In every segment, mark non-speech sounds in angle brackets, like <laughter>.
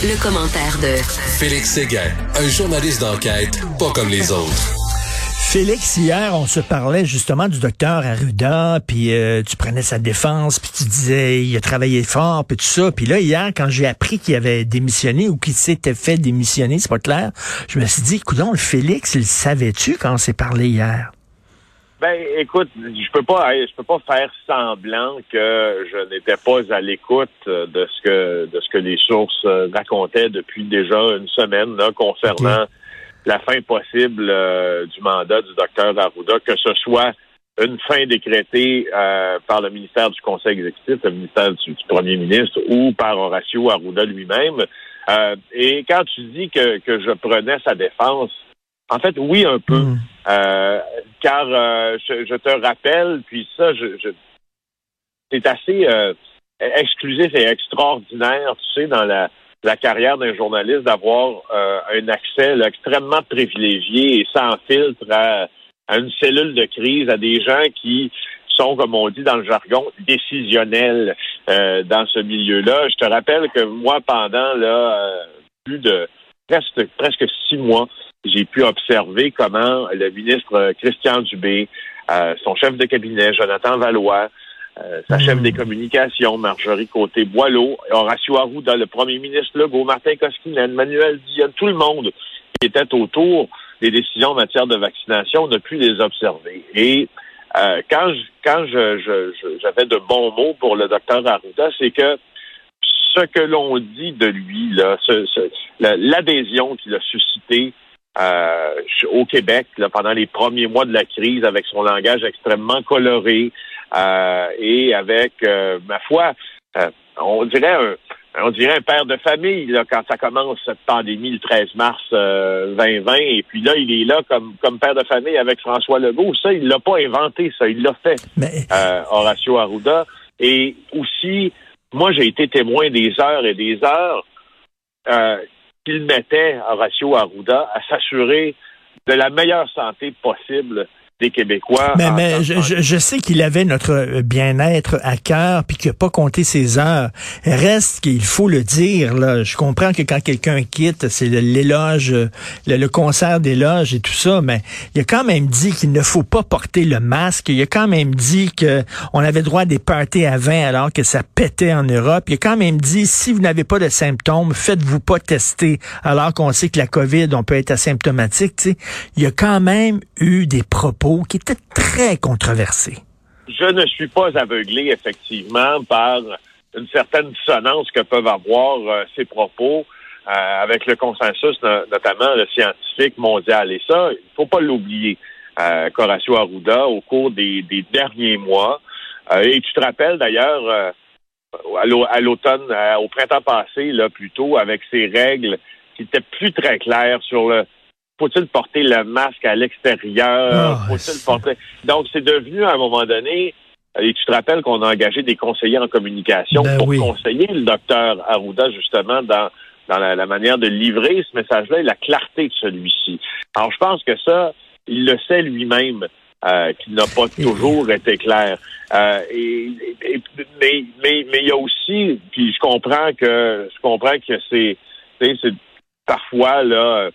Le, commentaire de Félix Séguin, un journaliste d'enquête pas comme les autres. Félix, hier, on se parlait justement du docteur Arruda, puis euh, tu prenais sa défense, puis tu disais il a travaillé fort, puis tout ça. Puis là, hier, quand j'ai appris qu'il avait démissionné ou qu'il s'était fait démissionner, c'est pas clair, je me suis dit, écoute, le Félix, il savait-tu quand on s'est parlé hier? Ben, écoute, je peux pas, je peux pas faire semblant que je n'étais pas à l'écoute de ce que de ce que les sources euh, racontaient depuis déjà une semaine là, concernant la fin possible euh, du mandat du docteur Arruda, que ce soit une fin décrétée euh, par le ministère du Conseil exécutif, le ministère du, Premier ministre ou par Horacio Arruda lui-même. et quand tu dis que, que je prenais sa défense, en fait, oui, un peu. Hmm. Euh, car euh, je, te rappelle, puis ça, je, je c'est assez euh, exclusif et extraordinaire, tu sais, dans la, la carrière d'un journaliste, d'avoir un accès extrêmement privilégié et sans filtre à, une cellule de crise, à des gens qui sont, comme on dit dans le jargon, décisionnels dans ce milieu-là. Je te rappelle que moi, pendant là, plus de presque, presque six mois, j'ai pu observer comment le ministre euh, Christian Dubé, euh, son chef de cabinet, Jonathan Valois, euh, sa hmm. chef des communications, Marjorie Côté-Boileau, Horacio Arruda, le premier ministre Legault, Martin Koskinen, Manuel Dion, tout le monde qui était autour des décisions en matière de vaccination, on a pu les observer. Et quand je, quand je, j'avais de bons mots pour le docteur Arruda, c'est que ce que l'on dit de lui, là, l'adhésion qu'il a suscité euh, au Québec pendant les premiers mois de la crise avec son langage extrêmement coloré euh, et avec, euh, ma foi, on dirait un, on dirait un père de famille là, quand ça commence cette pandémie le 13 mars 2020 et puis là il est là comme comme père de famille avec François Legault. Ça il l'a pas inventé ça il l'a fait Horacio Arruda. Et aussi moi j'ai été témoin des heures et des heures qu'il mettait Horacio Arruda à s'assurer de la meilleure santé possible des Québécois. Mais, mais je, je, sais qu'il avait notre bien-être à cœur, puis qu'il n'a pas compté ses heures. Reste qu'il faut le dire, là. Je comprends que quand quelqu'un quitte, c'est l'éloge, le, concert d'éloge et tout ça, mais il a quand même dit qu'il ne faut pas porter le masque. Il a quand même dit qu'on avait droit à des parties à 20 alors que ça pétait en Europe. Il a quand même dit, si vous n'avez pas de symptômes, faites-vous pas tester, alors qu'on sait que la COVID, on peut être asymptomatique. sais. Il y a quand même eu des propos qui était très controversé. Je ne suis pas aveuglé, effectivement, par une certaine dissonance que peuvent avoir euh, ces propos euh, avec le consensus, notamment le scientifique mondial. Et ça, il ne faut pas l'oublier. Euh, Arruda, au cours des, derniers mois, et tu te rappelles d'ailleurs à l'automne, au printemps passé, là plutôt, avec ces règles qui étaient plus très claires sur le faut-il porter le masque à l'extérieur? Ah, faut-il porter... Donc, c'est devenu, à un moment donné, et tu te rappelles qu'on a engagé des conseillers en communication ben pour conseiller le docteur Arruda, justement, dans, dans la, manière de livrer ce message-là et la clarté de celui-ci. Alors, je pense que ça, il le sait lui-même. Euh, qu'il n'a pas toujours été clair. Euh, et, mais, mais, mais il y a aussi, puis je comprends que je comprends que c'est, c'est parfois là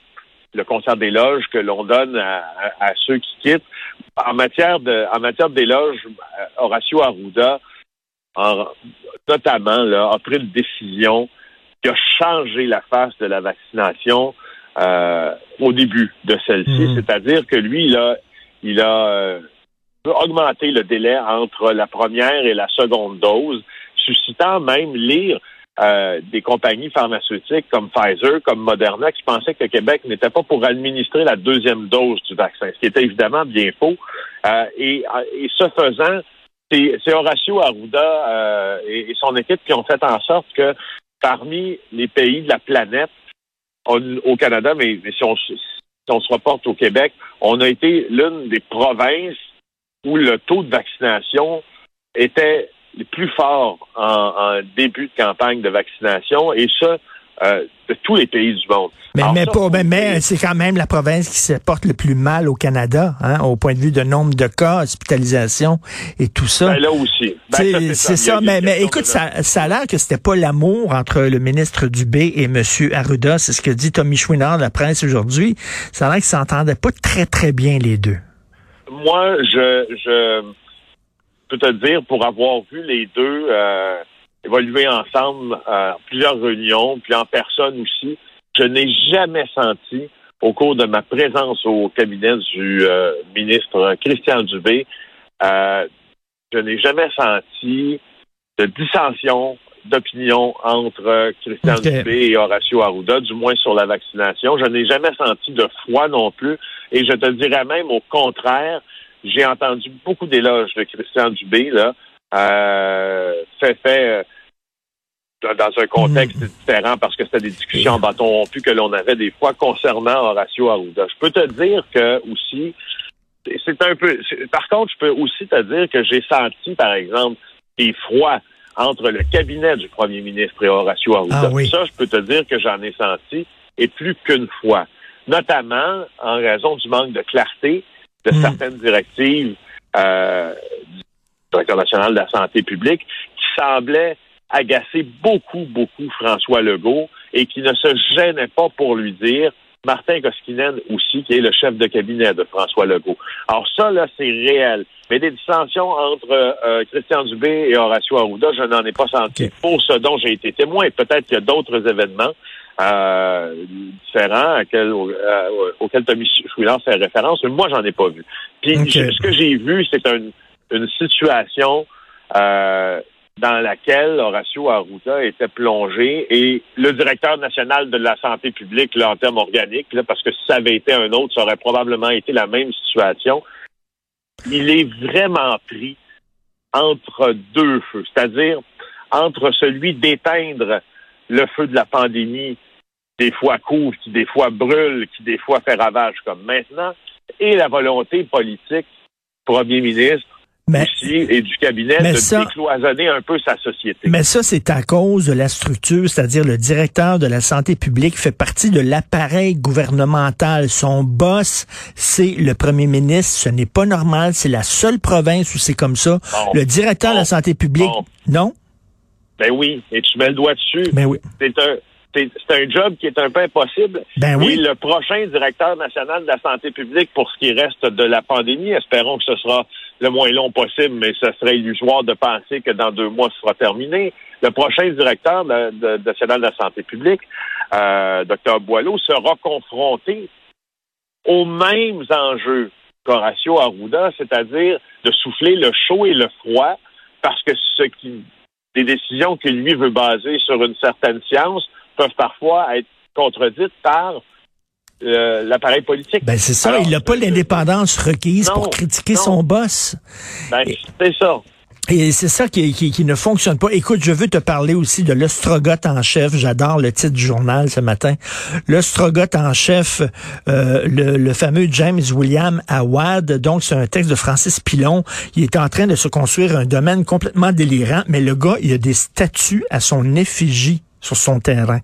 le concert d'éloge que l'on donne à, ceux qui quittent. En matière de en matière d'éloge, euh, Horacio Arruda, notamment, là, a pris une décision qui a changé la face de la vaccination euh, au début de celle-ci. Hmm. C'est-à-dire que lui, il a, il a euh, augmenté le délai entre la première et la seconde dose, suscitant même lire euh, des compagnies pharmaceutiques comme Pfizer, comme Moderna, qui pensaient que le Québec n'était pas pour administrer la deuxième dose du vaccin, ce qui était évidemment bien faux. Euh, et, et, ce faisant, c'est Horacio Arruda euh, et, son équipe qui ont fait en sorte que parmi les pays de la planète, au Canada, mais, si, on, si on se reporte au Québec, on a été l'une des provinces où le taux de vaccination était les plus forts en, début de campagne de vaccination, et ça, euh, de tous les pays du monde. Mais, mais, mais, c'est quand même la province qui se porte le plus mal au Canada, hein, au point de vue de nombre de cas, hospitalisation et tout ça. Ben là aussi. Ben, c'est ça, mais, mais écoute, ça, ça a l'air que c'était pas l'amour entre le ministre Dubé et M. Arruda. C'est ce que dit Tommy Chouinard de la presse aujourd'hui. Ça a l'air qu'ils s'entendaient pas très, très bien les deux. Moi, je, je peux te dire, pour avoir vu les deux euh, évoluer ensemble à plusieurs réunions, puis en personne aussi, je n'ai jamais senti, au cours de ma présence au cabinet du euh, ministre Christian Dubé, euh, je n'ai jamais senti de dissension d'opinion entre Christian Dubé et Horacio Arruda, du moins sur la vaccination. Je n'ai jamais senti de foi non plus. Et je te dirais même au contraire, j'ai entendu beaucoup d'éloges de Christian Dubé, là, euh, fait fait dans un contexte hmm. différent parce que c'était des discussions en bâton rompu que l'on avait des fois concernant Horacio Arruda. Je peux te dire que aussi, c'est un peu. Par contre, je peux aussi te dire que j'ai senti, par exemple, des froids entre le cabinet du premier ministre et Horacio Arruda. Ah Ça, je peux te dire que j'en ai senti et plus qu'une fois, notamment en raison du manque de clarté de hmm. certaines directives euh, du directeur national de la santé publique qui semblaient agacé beaucoup, beaucoup François Legault et qui ne se gênait pas pour lui dire Martin Koskinen aussi, qui est le chef de cabinet de François Legault. Alors ça, là, c'est réel. Mais des dissensions entre euh, Christian Dubé et Horacio Arruda, je n'en ai pas senti. Pour ce dont j'ai été témoin, peut-être qu'il y a d'autres événements euh, différents euh, auxquels Tommy fait référence, mais moi, j'en ai pas vu. Puis ce que j'ai vu, c'est une situation euh, dans laquelle Horacio Arruda était plongé et le directeur national de la santé publique, là, en termes organiques, parce que si ça avait été un autre, ça aurait probablement été la même situation. Il est vraiment pris entre deux feux, c'est-à-dire entre celui d'éteindre le feu de la pandémie, des fois couvre, qui des fois brûle, qui des fois fait ravage comme maintenant, et la volonté politique premier ministre mais, et du cabinet de décloisonner un peu sa société. Mais ça, c'est à cause de la structure, c'est-à-dire le directeur de la santé publique fait partie de l'appareil gouvernemental. Son boss, c'est le premier ministre. Ce n'est pas normal. C'est la seule province où c'est comme ça. le directeur de la santé publique, non? Ben oui, et tu mets le doigt dessus. Ben oui. C'est un, c'est un job qui est un peu impossible. Ben oui. Et le prochain directeur national de la santé publique pour ce qui reste de la pandémie, espérons que ce sera le moins long possible, mais ce serait illusoire de penser que dans deux mois, ce sera terminé. Le prochain directeur de, de, national de la santé publique, euh, Dr Boileau, sera confronté aux mêmes enjeux qu'Horacio Arruda, c'est-à-dire de souffler le chaud et le froid, parce que ce qui des décisions que lui veut baser sur une certaine science peuvent parfois être contredites par euh, l'appareil politique. Ben c'est ça, il n'a pas l'indépendance requise pour critiquer son boss. Ben, c'est ça. Et c'est ça qui, qui, ne fonctionne pas. Écoute, je veux te parler aussi de l'ostrogoth en chef. J'adore le titre du journal ce matin. L'ostrogoth en chef, euh, le, le, fameux James William Awad. Donc, c'est un texte de Francis Pilon. Il est en train de se construire un domaine complètement délirant, mais le gars, il a des statues à son effigie sur son terrain.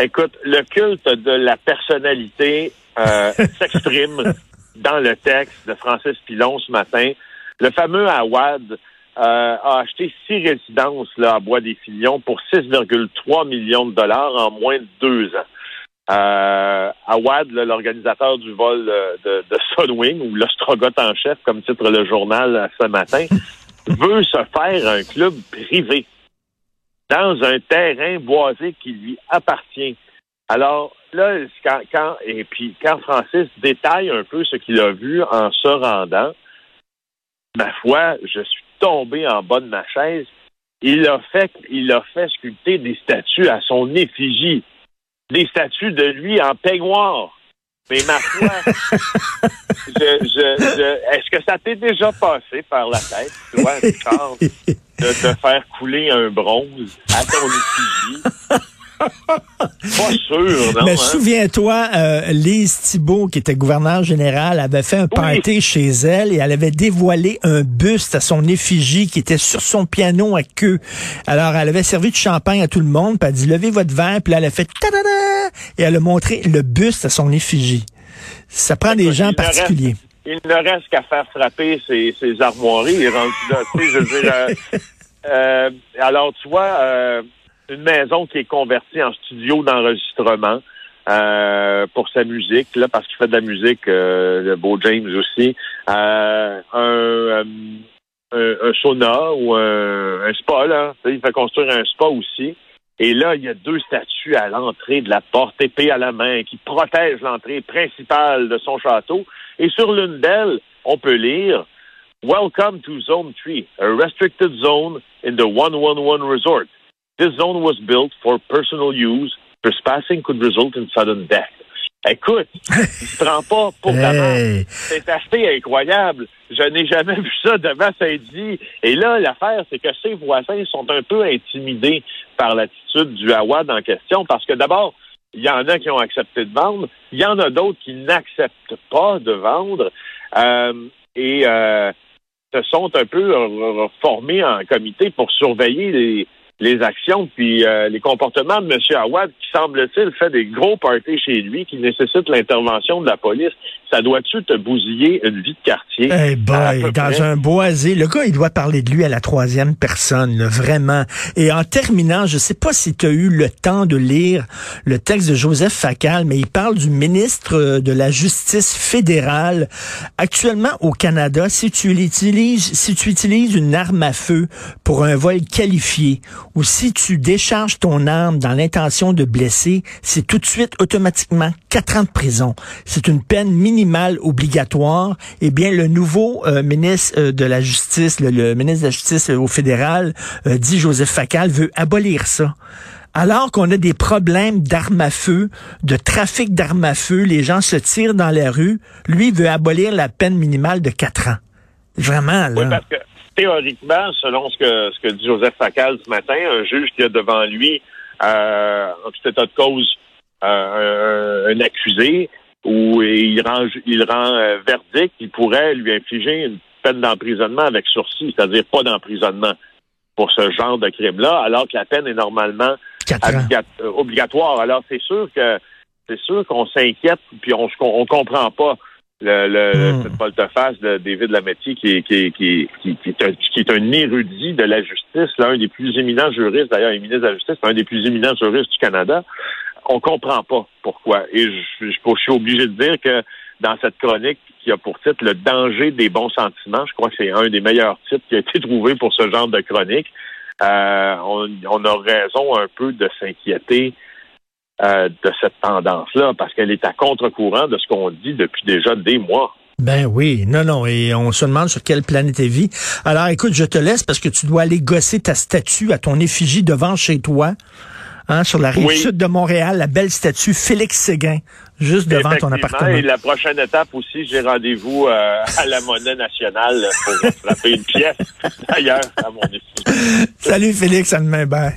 Écoute, le culte de la personnalité euh, <laughs> s'exprime dans le texte de Francis Pilon ce matin. Le fameux Awad euh, a acheté six résidences là, à Bois-des-Filions pour 6,3 millions de dollars en moins de deux ans. Euh, Awad, l'organisateur du vol de, de Sunwing, ou l'Ostrogoth en chef, comme titre le journal ce matin, <laughs> veut se faire un club privé dans un terrain boisé qui lui appartient. Alors là, quand, et puis quand Francis détaille un peu ce qu'il a vu en se rendant, ma foi, je suis tombé en bas de ma chaise. Il a fait, il a fait sculpter des statues à son effigie, des statues de lui en peignoir. Mais ma foi, <laughs> est-ce que ça t'est déjà passé par la tête, toi, Richard, de te faire couler un bronze à ton effigie? <laughs> Pas sûr, <laughs> non. Mais hein? souviens-toi, euh, Lise Thibault, qui était gouverneur général, avait fait un party chez elle et elle avait dévoilé un buste à son effigie qui était sur son piano à queue. Alors, elle avait servi de champagne à tout le monde, puis elle a dit, levez votre verre, puis là, elle a fait ta et elle a montré le buste à son effigie. Ça prend des gens particuliers. Il ne reste qu'à faire frapper ses, ses armoiries. Il est rendu là. Tu sais, je veux dire, euh, <laughs> euh, alors, tu vois, euh, une maison qui est convertie en studio d'enregistrement euh, pour sa musique, là, parce qu'il fait de la musique, euh, le beau James aussi. Euh, un, un, un sauna ou un, un spa, là. Il fait construire un spa aussi. Et là, il y a deux statues à l'entrée de la porte, épée à la main, qui protègent l'entrée principale de son château. Et sur l'une d'elles, on peut lire Welcome to Zone 3, a restricted zone in the 111 resort. This zone was built for personal use. Trespassing could result in sudden death. Écoute, il se prend pas pour ta Hey. C'est assez incroyable. Je n'ai jamais <laughs> vu ça devant Saint-Denis. Et là, l'affaire, c'est que ses voisins sont un peu intimidés par l'attitude du Hawad en question parce que d'abord, il y en a qui ont accepté de vendre, il y en a d'autres qui n'acceptent pas de vendre euh, et euh, se sont un peu formés en comité pour surveiller les, les actions puis euh, les comportements de M. Awad qui semble-t-il fait des gros parties chez lui qui nécessitent l'intervention de la police. Ça doit-tu te bousiller une vie de quartier? Hey boy, peu dans près. un boisé, le gars, il doit parler de lui à la troisième personne, là, vraiment. Et en terminant, je sais pas si tu as eu le temps de lire le texte de Joseph Facal, mais il parle du ministre euh, de la Justice fédérale. Actuellement, au Canada, si tu l'utilises, si tu utilises une arme à feu pour un vol qualifié, ou si tu décharges ton arme dans l'intention de blesser, c'est tout de suite automatiquement quatre ans de prison. C'est une peine minimale obligatoire. Eh bien, le nouveau euh, ministre euh, de la Justice, le, le ministre de la Justice euh, au fédéral, euh, dit Joseph Facal, veut abolir ça. Alors qu'on a des problèmes d'armes à feu, de trafic d'armes à feu, les gens se tirent dans la rue, lui veut abolir la peine minimale de quatre ans. Vraiment, là. Théoriquement, selon ce que, ce que dit Joseph Facal ce matin, un juge qui a devant lui, euh, en tout état de cause, euh, un, un accusé, où il rend, il rend euh, verdict, il pourrait lui infliger une peine d'emprisonnement avec sursis, c'est-à-dire pas d'emprisonnement pour ce genre de crime-là, alors que la peine est normalement euh, obligatoire. Alors c'est sûr que c'est sûr qu'on s'inquiète, puis on, on comprend pas le, le Hmm. cette volte-face de David Lametti qui est, qui, qui, est- qui, qui est un, qui est un érudit de la justice, l'un des plus éminents juristes, d'ailleurs, il est ministre de la Justice, un des plus éminents juristes du Canada. On comprend pas pourquoi. Et je, je, je suis obligé de dire que dans cette chronique qui a pour titre Le danger des bons sentiments, je crois que c'est un des meilleurs titres qui a été trouvé pour ce genre de chronique. Euh, on, on a raison un peu de s'inquiéter euh, de cette tendance-là, parce qu'elle est à contre-courant de ce qu'on dit depuis déjà des mois. Ben oui, non, non, et on se demande sur quelle planète elle vit. Alors écoute, je te laisse parce que tu dois aller gosser ta statue à ton effigie devant chez toi, hein, sur la rive Oui. sud de Montréal, la belle statue Félix Séguin, juste devant ton appartement. Et la prochaine étape aussi, j'ai rendez-vous euh, à la monnaie nationale pour frapper une pièce, <laughs> d'ailleurs, à mon effigie. Salut Félix, à demain, bye.